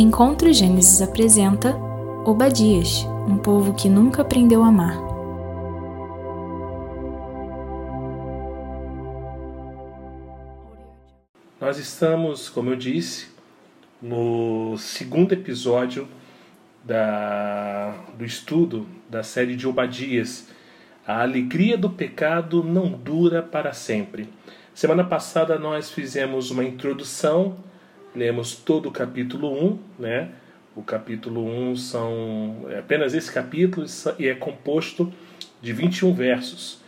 Encontro Gênesis apresenta Obadias, um povo que nunca aprendeu a amar. Nós estamos, como eu disse, no segundo episódio da, do estudo da série de Obadias. A alegria do pecado não dura para sempre. Semana passada nós fizemos uma introdução lemos todo o capítulo 1, né? O capítulo 1 são é apenas esse capítulo e é composto de 21 versos.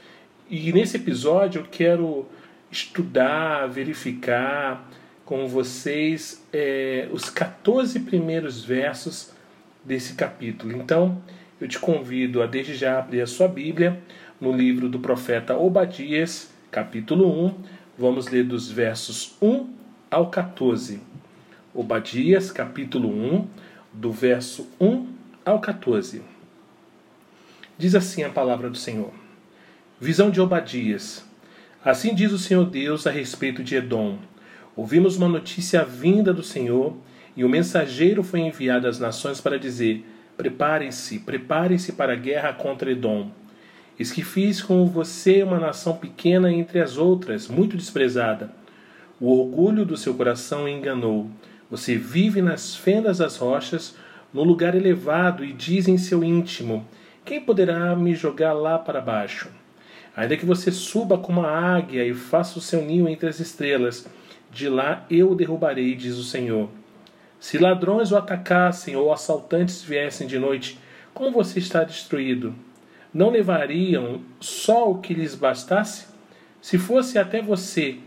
E nesse episódio eu quero estudar, verificar com vocês é, os 14 primeiros versos desse capítulo. Então, eu te convido a desde já abrir a sua Bíblia no livro do profeta Obadias, capítulo 1. Vamos ler dos versos 1 ao 14. Obadias, capítulo 1, do verso 1 ao 14. Diz assim a palavra do Senhor: Visão de Obadias. Assim diz o Senhor Deus a respeito de Edom. Ouvimos uma notícia vinda do Senhor, e o mensageiro foi enviado às nações para dizer: Preparem-se, preparem-se para a guerra contra Edom. Eis que fiz com você uma nação pequena entre as outras, muito desprezada. O orgulho do seu coração enganou você vive nas fendas das rochas, no lugar elevado, e diz em seu íntimo: Quem poderá me jogar lá para baixo? Ainda que você suba como a águia e faça o seu ninho entre as estrelas, de lá eu o derrubarei, diz o Senhor. Se ladrões o atacassem ou assaltantes viessem de noite, como você está destruído? Não levariam só o que lhes bastasse? Se fosse até você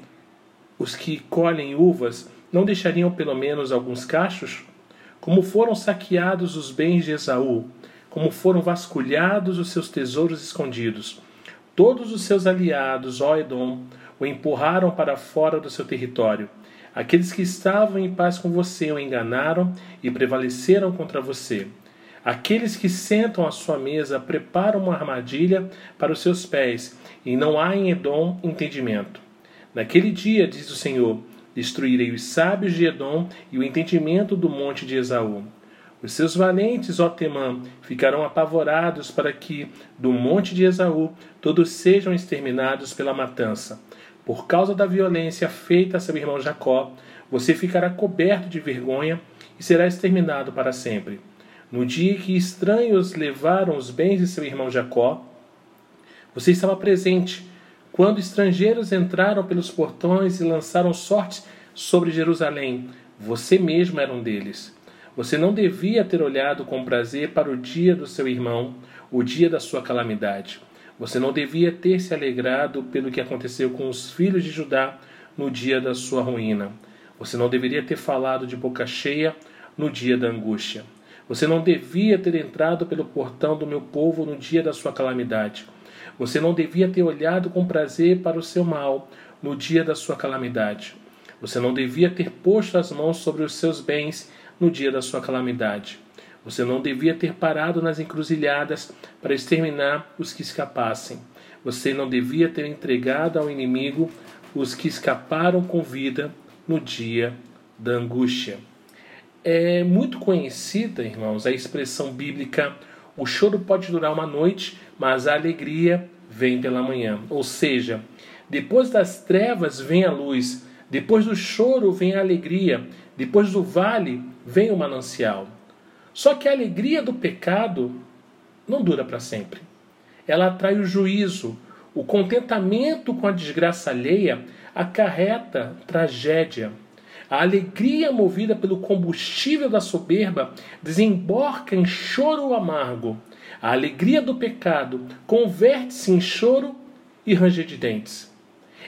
os que colhem uvas, não deixariam pelo menos alguns cachos? Como foram saqueados os bens de Esaú, como foram vasculhados os seus tesouros escondidos. Todos os seus aliados, ó Edom, o empurraram para fora do seu território. Aqueles que estavam em paz com você o enganaram e prevaleceram contra você. Aqueles que sentam à sua mesa preparam uma armadilha para os seus pés, e não há em Edom entendimento. Naquele dia, diz o Senhor, Destruirei os sábios de Edom e o entendimento do monte de Esaú. Os seus valentes, ó Temã, ficarão apavorados para que, do monte de Esaú, todos sejam exterminados pela matança. Por causa da violência feita a seu irmão Jacó, você ficará coberto de vergonha e será exterminado para sempre. No dia que estranhos levaram os bens de seu irmão Jacó, você estava presente quando estrangeiros entraram pelos portões e lançaram sortes sobre Jerusalém, você mesmo era um deles. Você não devia ter olhado com prazer para o dia do seu irmão, o dia da sua calamidade. Você não devia ter se alegrado pelo que aconteceu com os filhos de Judá no dia da sua ruína. Você não deveria ter falado de boca cheia no dia da angústia. Você não devia ter entrado pelo portão do meu povo no dia da sua calamidade. Você não devia ter olhado com prazer para o seu mal no dia da sua calamidade. Você não devia ter posto as mãos sobre os seus bens no dia da sua calamidade. Você não devia ter parado nas encruzilhadas para exterminar os que escapassem. Você não devia ter entregado ao inimigo os que escaparam com vida no dia da angústia. É muito conhecida, irmãos, a expressão bíblica: o choro pode durar uma noite, mas a alegria vem pela manhã. Ou seja, depois das trevas vem a luz, depois do choro vem a alegria, depois do vale vem o manancial. Só que a alegria do pecado não dura para sempre. Ela atrai o juízo. O contentamento com a desgraça alheia acarreta tragédia. A alegria movida pelo combustível da soberba desemboca em choro amargo. A alegria do pecado converte-se em choro e ranger de dentes.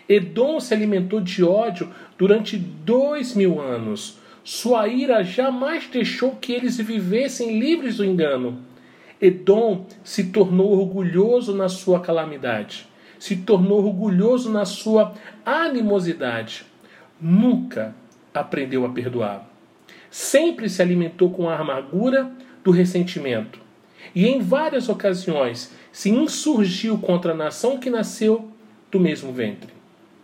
Edom se alimentou de ódio durante dois mil anos. Sua ira jamais deixou que eles vivessem livres do engano. Edom se tornou orgulhoso na sua calamidade, se tornou orgulhoso na sua animosidade. Nunca aprendeu a perdoar. Sempre se alimentou com a amargura do ressentimento e em várias ocasiões se insurgiu contra a nação que nasceu do mesmo ventre.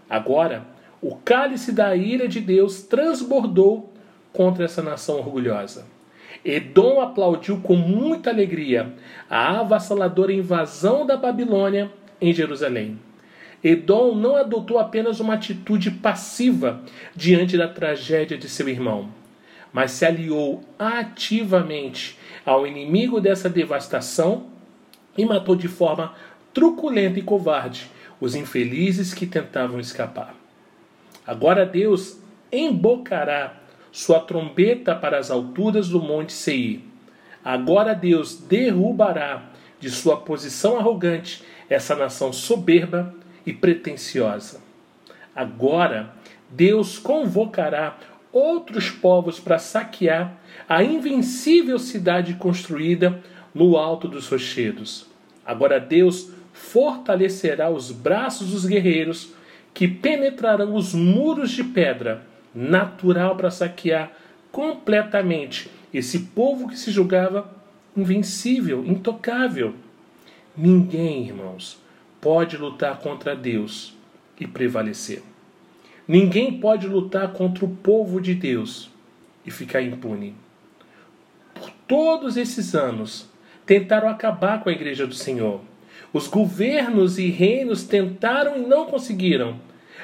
Agora, o cálice da ira de Deus transbordou contra essa nação orgulhosa. Edom aplaudiu com muita alegria a avassaladora invasão da Babilônia em Jerusalém. Edom não adotou apenas uma atitude passiva diante da tragédia de seu irmão, mas se aliou ativamente ao inimigo dessa devastação e matou de forma truculenta e covarde os infelizes que tentavam escapar. Agora Deus embocará sua trombeta para as alturas do monte Seir. Agora Deus derrubará de sua posição arrogante essa nação soberba e pretensiosa. Agora Deus convocará outros povos para saquear a invencível cidade construída no alto dos rochedos. Agora Deus fortalecerá os braços dos guerreiros que penetrarão os muros de pedra, natural para saquear completamente esse povo que se julgava invencível, intocável. Ninguém, irmãos, pode lutar contra Deus e prevalecer. Ninguém pode lutar contra o povo de Deus e ficar impune. Por todos esses anos, tentaram acabar com a igreja do Senhor. Os governos e reinos tentaram e não conseguiram.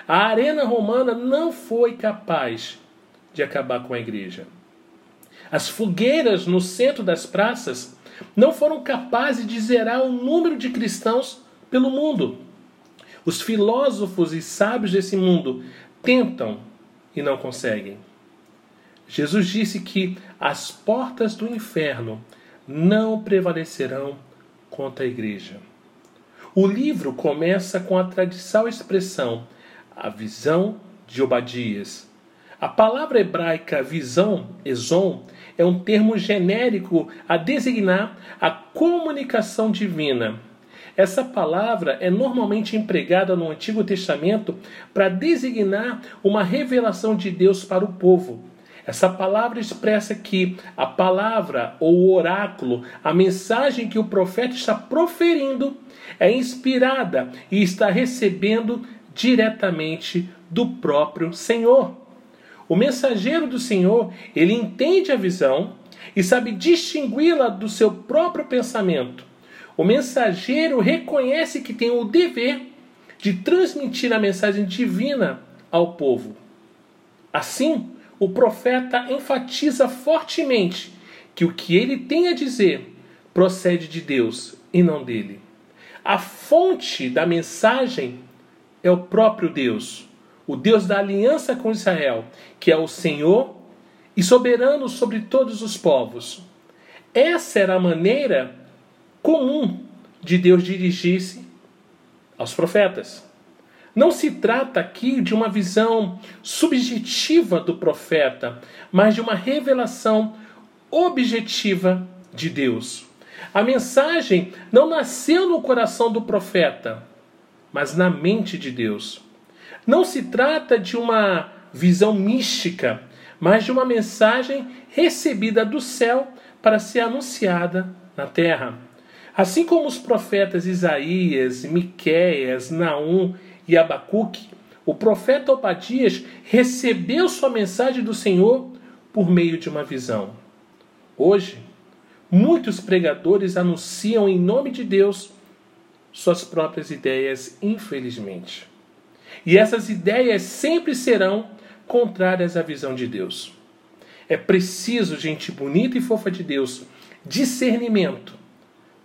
A arena romana não foi capaz de acabar com a igreja. As fogueiras no centro das praças não foram capazes de zerar o número de cristãos pelo mundo. Os filósofos e sábios desse mundo tentam e não conseguem. Jesus disse que as portas do inferno não prevalecerão contra a igreja. O livro começa com a tradicional expressão a visão de Obadias. A palavra hebraica visão, exon, é um termo genérico a designar a comunicação divina. Essa palavra é normalmente empregada no Antigo Testamento para designar uma revelação de Deus para o povo. Essa palavra expressa que a palavra ou o oráculo, a mensagem que o profeta está proferindo, é inspirada e está recebendo diretamente do próprio Senhor. O mensageiro do Senhor, ele entende a visão e sabe distingui-la do seu próprio pensamento. O mensageiro reconhece que tem o dever de transmitir a mensagem divina ao povo. Assim, o profeta enfatiza fortemente que o que ele tem a dizer procede de Deus e não dele. A fonte da mensagem é o próprio Deus, o Deus da aliança com Israel, que é o Senhor e soberano sobre todos os povos. Essa era a maneira comum de Deus dirigir-se aos profetas. Não se trata aqui de uma visão subjetiva do profeta, mas de uma revelação objetiva de Deus. A mensagem não nasceu no coração do profeta, mas na mente de Deus. Não se trata de uma visão mística, mas de uma mensagem recebida do céu para ser anunciada na terra. Assim como os profetas Isaías, Miqueias, Naum e Abacuque, o profeta Obadias recebeu sua mensagem do Senhor por meio de uma visão. Hoje, Muitos pregadores anunciam em nome de Deus suas próprias ideias, infelizmente. E essas ideias sempre serão contrárias à visão de Deus. É preciso, gente bonita e fofa de Deus, discernimento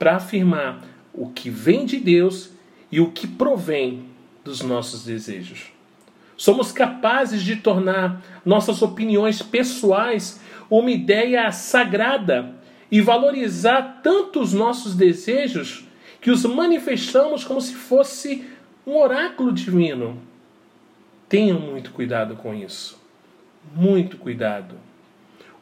para afirmar o que vem de Deus e o que provém dos nossos desejos. Somos capazes de tornar nossas opiniões pessoais uma ideia sagrada e valorizar tanto os nossos desejos que os manifestamos como se fosse um oráculo divino. Tenham muito cuidado com isso. Muito cuidado.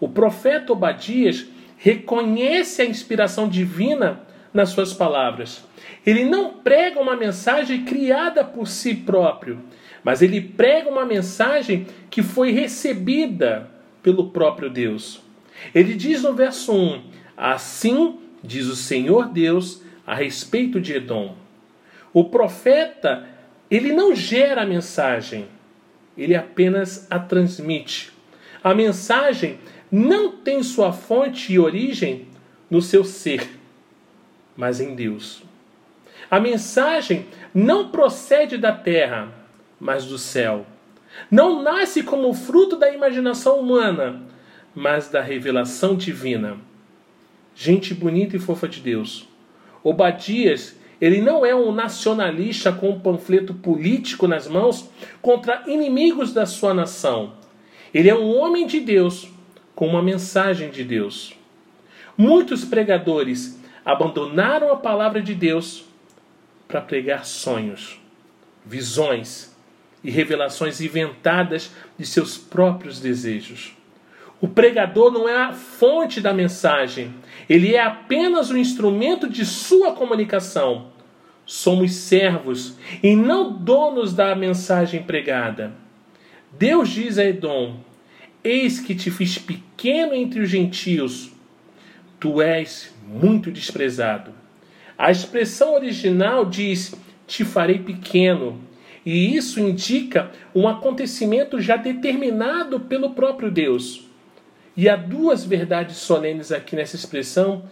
O profeta Obadias reconhece a inspiração divina nas suas palavras. Ele não prega uma mensagem criada por si próprio, mas ele prega uma mensagem que foi recebida pelo próprio Deus. Ele diz no verso 1: Assim diz o Senhor Deus a respeito de Edom. O profeta, ele não gera a mensagem, ele apenas a transmite. a mensagem não tem sua fonte e origem no seu ser, mas em Deus. A mensagem não procede da terra, mas do céu. Não nasce como fruto da imaginação humana, mas da revelação divina. Gente bonita e fofa de Deus. Obadias, ele não é um nacionalista com um panfleto político nas mãos contra inimigos da sua nação. Ele é um homem de Deus com uma mensagem de Deus. Muitos pregadores abandonaram a palavra de Deus para pregar sonhos, visões e revelações inventadas de seus próprios desejos. O pregador não é a fonte da mensagem, ele é apenas o instrumento de sua comunicação. Somos servos e não donos da mensagem pregada. Deus diz a Edom: Eis que te fiz pequeno entre os gentios, tu és muito desprezado. A expressão original diz: Te farei pequeno, e isso indica um acontecimento já determinado pelo próprio Deus. E há duas verdades solenes aqui nessa expressão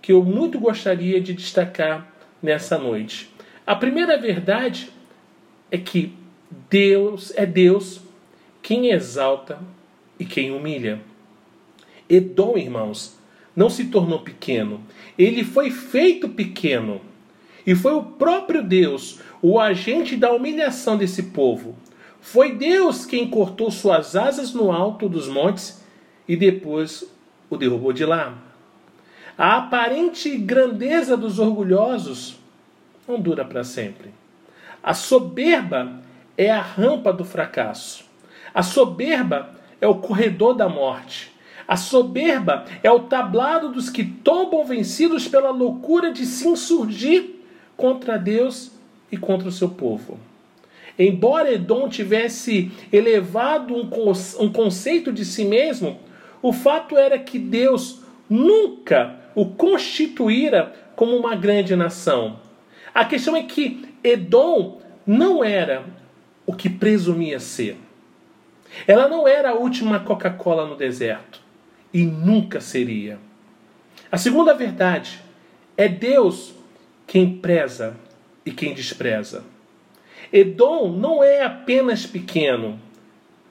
que eu muito gostaria de destacar nessa noite. A primeira verdade é que Deus é Deus quem exalta e quem humilha. Edom, irmãos, não se tornou pequeno, ele foi feito pequeno. E foi o próprio Deus o agente da humilhação desse povo. Foi Deus quem cortou suas asas no alto dos montes e depois o derrubou de lá. A aparente grandeza dos orgulhosos não dura para sempre. A soberba é a rampa do fracasso. A soberba é o corredor da morte. A soberba é o tablado dos que tombam vencidos pela loucura de se insurgir contra Deus e contra o seu povo. Embora Edom tivesse elevado um conceito de si mesmo, o fato era que Deus nunca o constituíra como uma grande nação. A questão é que Edom não era o que presumia ser. Ela não era a última Coca-Cola no deserto e nunca seria. A segunda verdade é Deus quem preza e quem despreza. Edom não é apenas pequeno,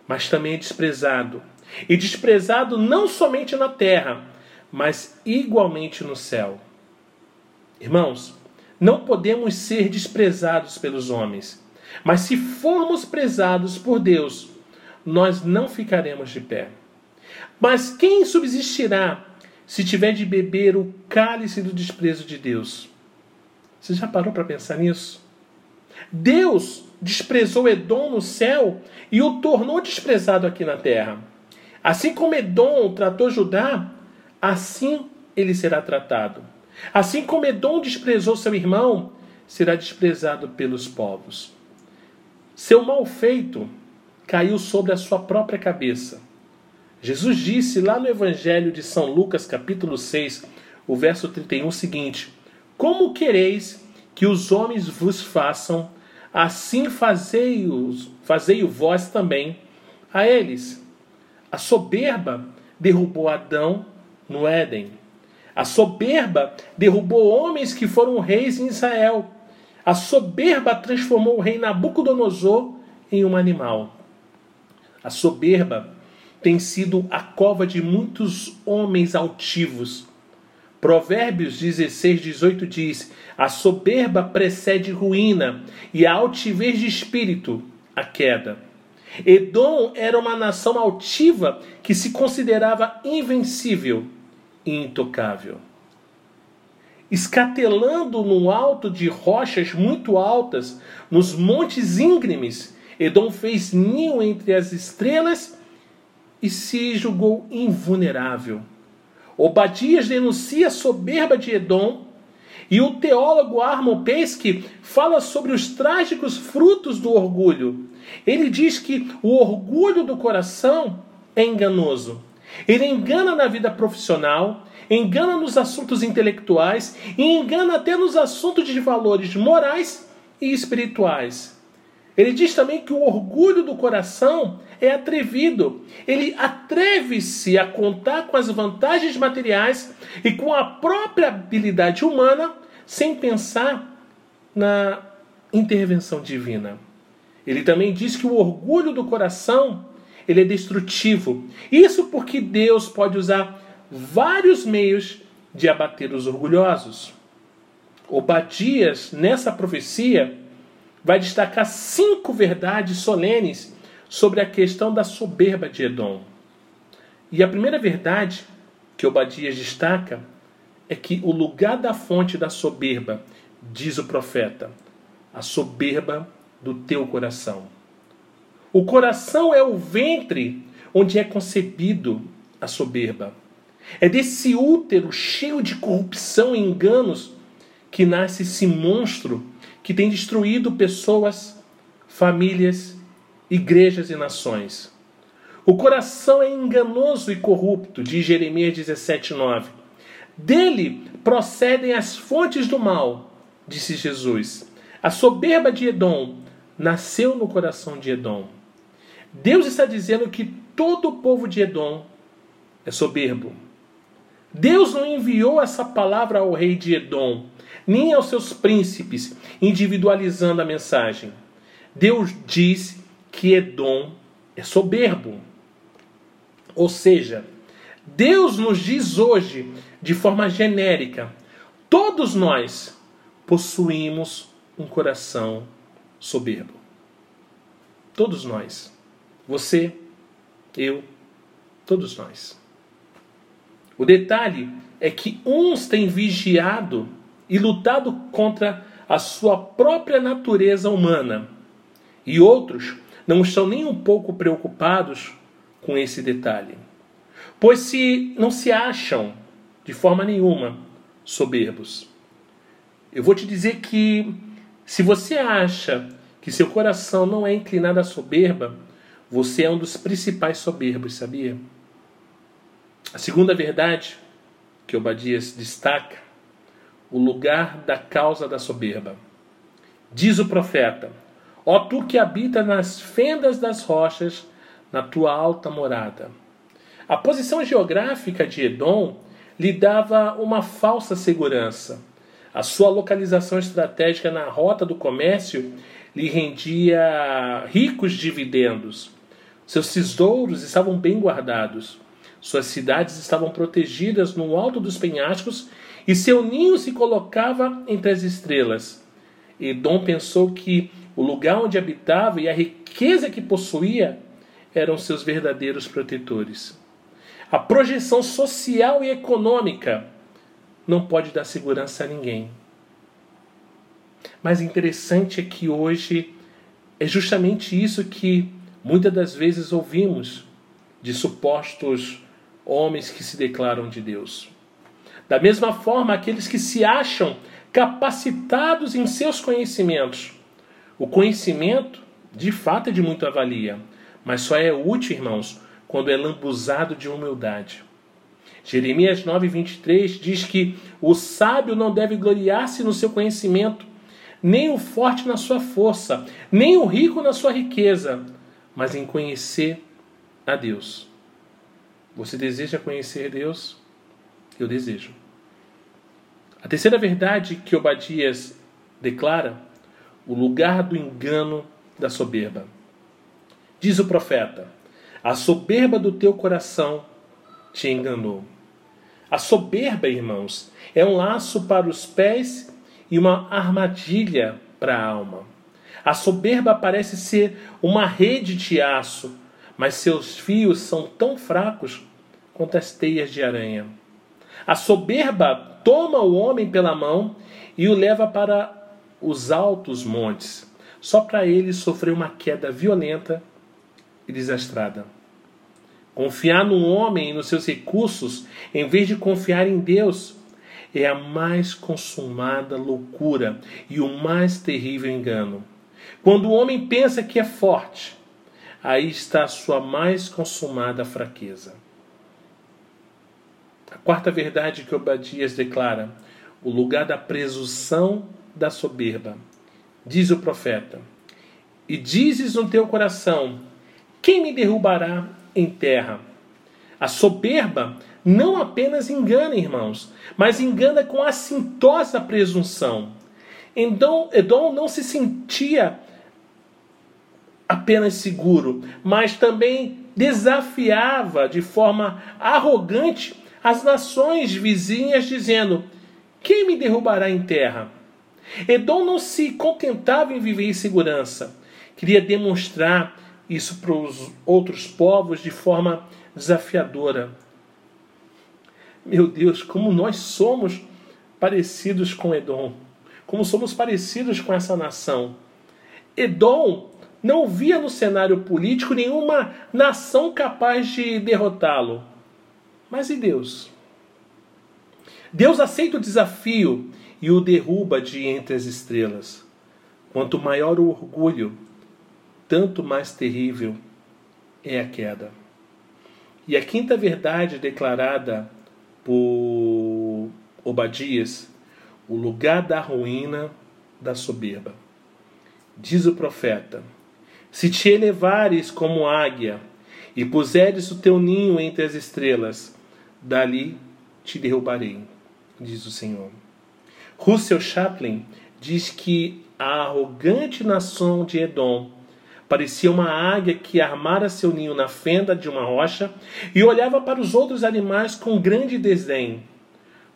mas também é desprezado. E desprezado não somente na terra, mas igualmente no céu. Irmãos, não podemos ser desprezados pelos homens, mas se formos prezados por Deus, nós não ficaremos de pé. Mas quem subsistirá se tiver de beber o cálice do desprezo de Deus? Você já parou para pensar nisso? Deus desprezou Edom no céu e o tornou desprezado aqui na terra. Assim como Edom tratou Judá, assim ele será tratado. Assim como Edom desprezou seu irmão, será desprezado pelos povos. Seu mal feito caiu sobre a sua própria cabeça. Jesus disse lá no Evangelho de São Lucas, capítulo 6, o verso 31, o seguinte: Como quereis que os homens vos façam, assim fazei-os, fazei-o vós também a eles. A soberba derrubou Adão no Éden. A soberba derrubou homens que foram reis em Israel. A soberba transformou o rei Nabucodonosor em um animal. A soberba tem sido a cova de muitos homens altivos. Provérbios 16, 18 diz: A soberba precede ruína, e a altivez de espírito, a queda. Edom era uma nação altiva que se considerava invencível e intocável. Escatelando no alto de rochas muito altas, nos montes íngremes, Edom fez ninho entre as estrelas e se julgou invulnerável. Obadias denuncia a soberba de Edom e o teólogo Armon Pesky fala sobre os trágicos frutos do orgulho. Ele diz que o orgulho do coração é enganoso. Ele engana na vida profissional, engana nos assuntos intelectuais e engana até nos assuntos de valores morais e espirituais. Ele diz também que o orgulho do coração é atrevido. Ele atreve-se a contar com as vantagens materiais e com a própria habilidade humana sem pensar na intervenção divina. Ele também diz que o orgulho do coração ele é destrutivo. Isso porque Deus pode usar vários meios de abater os orgulhosos. Obadias, nessa profecia, vai destacar cinco verdades solenes sobre a questão da soberba de Edom. E a primeira verdade que Obadias destaca é que o lugar da fonte da soberba, diz o profeta, a soberba do teu coração. O coração é o ventre onde é concebido a soberba. É desse útero cheio de corrupção e enganos que nasce esse monstro que tem destruído pessoas, famílias, igrejas e nações. O coração é enganoso e corrupto, diz Jeremias 17,9. Dele procedem as fontes do mal, disse Jesus. A soberba de Edom nasceu no coração de Edom. Deus está dizendo que todo o povo de Edom é soberbo. Deus não enviou essa palavra ao rei de Edom, nem aos seus príncipes, individualizando a mensagem. Deus diz que Edom é soberbo. Ou seja, Deus nos diz hoje, de forma genérica, todos nós possuímos um coração soberbo. Todos nós. Você, eu, todos nós. O detalhe é que uns têm vigiado e lutado contra a sua própria natureza humana, e outros não estão nem um pouco preocupados com esse detalhe. Pois se não se acham de forma nenhuma soberbos. Eu vou te dizer que se você acha que seu coração não é inclinado à soberba, você é um dos principais soberbos, sabia? A segunda verdade que Obadias destaca, o lugar da causa da soberba. Diz o profeta: Ó tu que habita nas fendas das rochas, na tua alta morada. A posição geográfica de Edom lhe dava uma falsa segurança. A sua localização estratégica na rota do comércio lhe rendia ricos dividendos. Seus tesouros estavam bem guardados. Suas cidades estavam protegidas no alto dos penhascos e seu ninho se colocava entre as estrelas. Edom pensou que o lugar onde habitava e a riqueza que possuía eram seus verdadeiros protetores. A projeção social e econômica não pode dar segurança a ninguém. Mas interessante é que hoje é justamente isso que muitas das vezes ouvimos de supostos homens que se declaram de Deus. Da mesma forma, aqueles que se acham capacitados em seus conhecimentos. O conhecimento, de fato, é de muita valia, mas só é útil, irmãos, quando é lambuzado de humildade. Jeremias 9:23 diz que o sábio não deve gloriar-se no seu conhecimento, nem o forte na sua força, nem o rico na sua riqueza, mas em conhecer a Deus. Você deseja conhecer Deus? Eu desejo. A terceira verdade que Obadias declara, o lugar do engano da soberba. Diz o profeta: A soberba do teu coração te enganou. A soberba, irmãos, é um laço para os pés e uma armadilha para a alma. A soberba parece ser uma rede de aço mas seus fios são tão fracos quanto as teias de aranha. A soberba toma o homem pela mão e o leva para os altos montes, só para ele sofrer uma queda violenta e desastrada. Confiar no homem e nos seus recursos, em vez de confiar em Deus, é a mais consumada loucura e o mais terrível engano. Quando o homem pensa que é forte, aí está a sua mais consumada fraqueza. A quarta verdade que Obadias declara, o lugar da presunção da soberba. Diz o profeta: e dizes no teu coração: Quem me derrubará em terra? A soberba não apenas engana, irmãos, mas engana com assintosa presunção. Então, Edom não se sentia apenas seguro, mas também desafiava de forma arrogante as nações vizinhas, dizendo: Quem me derrubará em terra? Edom não se contentava em viver em segurança, queria demonstrar isso para os outros povos de forma desafiadora. Meu Deus, como nós somos parecidos com Edom, como somos parecidos com essa nação. Edom não via no cenário político nenhuma nação capaz de derrotá-lo. Mas e Deus? Deus aceita o desafio e o derruba de entre as estrelas. Quanto maior o orgulho, tanto mais terrível é a queda. E a quinta verdade declarada por Obadias, o lugar da ruína da soberba. Diz o profeta: Se te elevares como águia e puseres o teu ninho entre as estrelas, dali te derrubarei, diz o Senhor. Russell Chaplin diz que a arrogante nação de Edom parecia uma águia que armara seu ninho na fenda de uma rocha e olhava para os outros animais com grande desdém,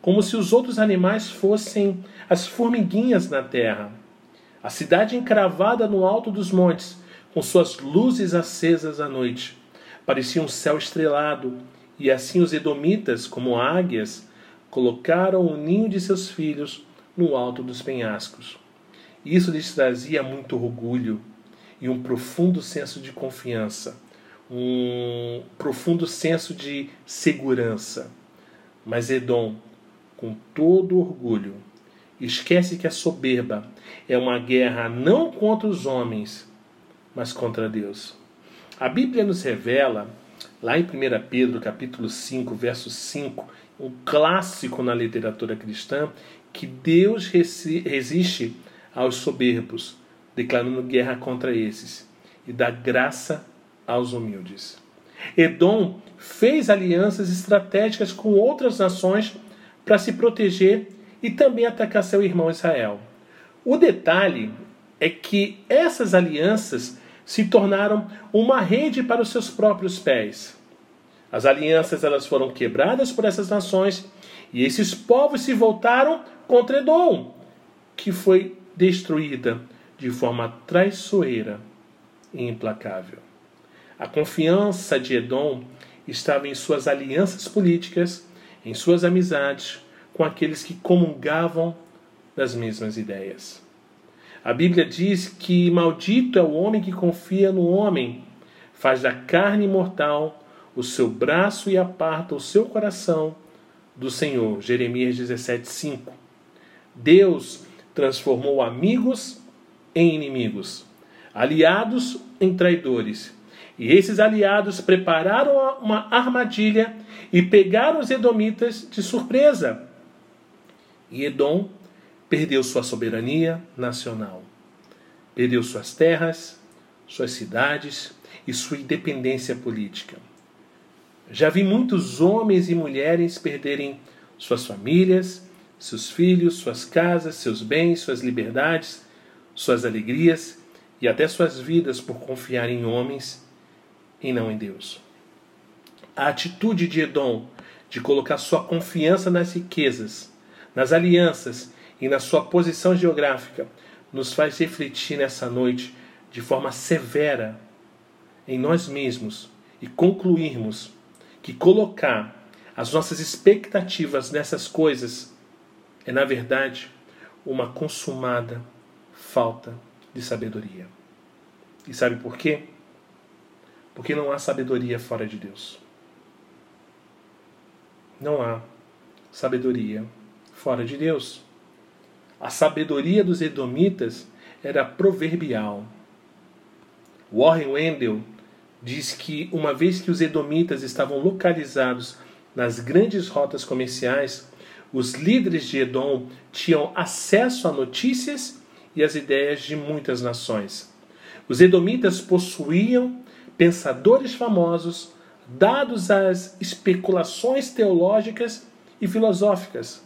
como se os outros animais fossem as formiguinhas na terra. A cidade encravada no alto dos montes, com suas luzes acesas à noite, parecia um céu estrelado, e assim os edomitas, como águias, colocaram o ninho de seus filhos no alto dos penhascos. Isso lhes trazia muito orgulho e um profundo senso de confiança, um profundo senso de segurança. Mas Edom, com todo orgulho, esquece que a soberba é uma guerra não contra os homens, mas contra Deus. A Bíblia nos revela, lá em 1 Pedro capítulo 5, verso 5, um clássico na literatura cristã, que Deus resiste aos soberbos, declarando guerra contra esses, e dá graça aos humildes. Edom fez alianças estratégicas com outras nações para se proteger e também atacar seu irmão Israel. O detalhe é que essas alianças se tornaram uma rede para os seus próprios pés. As alianças elas foram quebradas por essas nações e esses povos se voltaram contra Edom, que foi destruída de forma traiçoeira e implacável. A confiança de Edom estava em suas alianças políticas, em suas amizades com aqueles que comungavam das mesmas ideias. A Bíblia diz que maldito é o homem que confia no homem, faz da carne mortal o seu braço e aparta o seu coração do Senhor. Jeremias 17:5. Deus transformou amigos em inimigos, aliados em traidores. E esses aliados prepararam uma armadilha e pegaram os edomitas de surpresa. E Edom perdeu sua soberania nacional, perdeu suas terras, suas cidades e sua independência política. Já vi muitos homens e mulheres perderem suas famílias, seus filhos, suas casas, seus bens, suas liberdades, suas alegrias e até suas vidas por confiar em homens e não em Deus. A atitude de Edom de colocar sua confiança nas riquezas, nas alianças e na sua posição geográfica nos faz refletir nessa noite de forma severa em nós mesmos e concluirmos que colocar as nossas expectativas nessas coisas é, na verdade, uma consumada falta de sabedoria. E sabe por quê? Porque não há sabedoria fora de Deus. Não há sabedoria fora de Deus. A sabedoria dos edomitas era proverbial. Warren Wendell diz que uma vez que os edomitas estavam localizados nas grandes rotas comerciais, os líderes de Edom tinham acesso a notícias e as ideias de muitas nações. Os edomitas possuíam pensadores famosos, dados às especulações teológicas e filosóficas,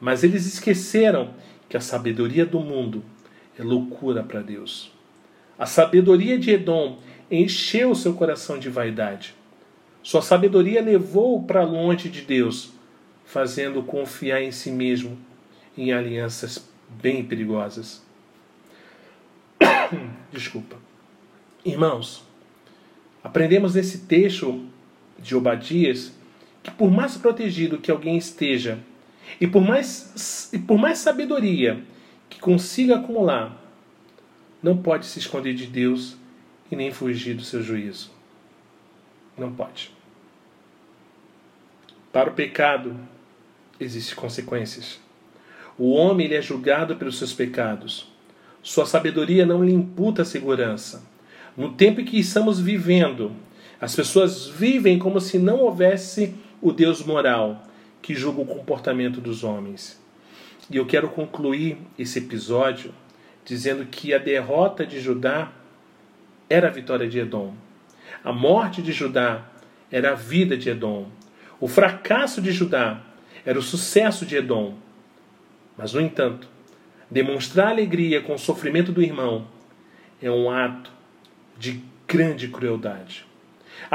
mas eles esqueceram que a sabedoria do mundo é loucura para Deus. A sabedoria de Edom encheu seu coração de vaidade. Sua sabedoria levou-o para longe de Deus, fazendo confiar em si mesmo em alianças bem perigosas. Desculpa. Irmãos, aprendemos nesse texto de Obadias que por mais protegido que alguém esteja e por mais, e por mais sabedoria que consiga acumular, não pode se esconder de Deus e nem fugir do seu juízo. Não pode. Para o pecado existem consequências. O homem ele é julgado pelos seus pecados. Sua sabedoria não lhe imputa segurança. No tempo em que estamos vivendo, as pessoas vivem como se não houvesse o Deus moral que julga o comportamento dos homens. E eu quero concluir esse episódio dizendo que a derrota de Judá era a vitória de Edom. A morte de Judá era a vida de Edom. O fracasso de Judá era o sucesso de Edom. Mas, no entanto, demonstrar alegria com o sofrimento do irmão é um ato de grande crueldade.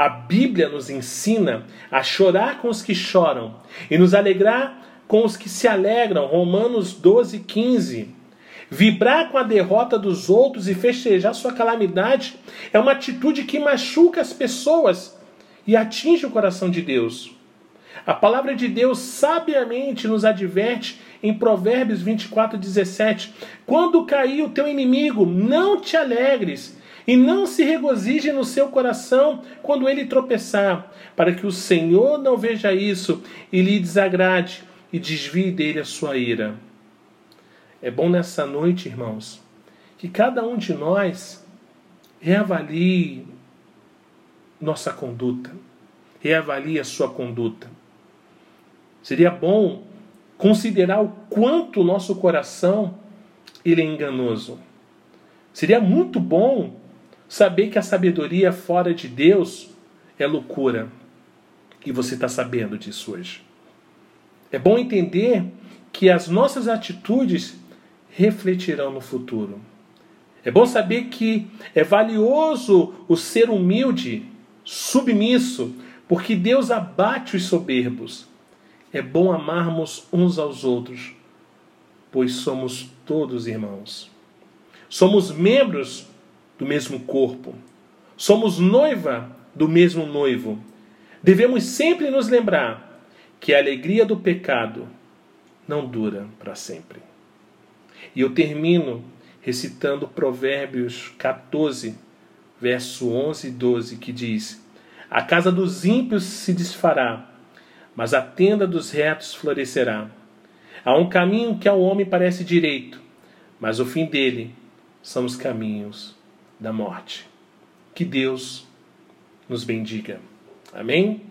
A Bíblia nos ensina a chorar com os que choram e nos alegrar com os que se alegram. Romanos 12, 15. Vibrar com a derrota dos outros e festejar sua calamidade é uma atitude que machuca as pessoas e atinge o coração de Deus. A palavra de Deus sabiamente nos adverte em Provérbios 24, 17: Quando cair o teu inimigo, não te alegres, e não se regozije no seu coração quando ele tropeçar, para que o Senhor não veja isso e lhe desagrade e desvie dele a sua ira. É bom nessa noite, irmãos, que cada um de nós reavalie nossa conduta, reavalie a sua conduta. Seria bom considerar o quanto o nosso coração ele é enganoso. Seria muito bom saber que a sabedoria fora de Deus é loucura. E você está sabendo disso hoje. É bom entender que as nossas atitudes refletirão no futuro. É bom saber que é valioso o ser humilde, submisso, porque Deus abate os soberbos. É bom amarmos uns aos outros, pois somos todos irmãos. Somos membros do mesmo corpo. Somos noiva do mesmo noivo. Devemos sempre nos lembrar que a alegria do pecado não dura para sempre. E eu termino recitando Provérbios 14, verso 11 e 12, que diz: A casa dos ímpios se desfará, mas a tenda dos retos florescerá. Há um caminho que ao homem parece direito, mas o fim dele são os caminhos da morte. Que Deus nos bendiga. Amém?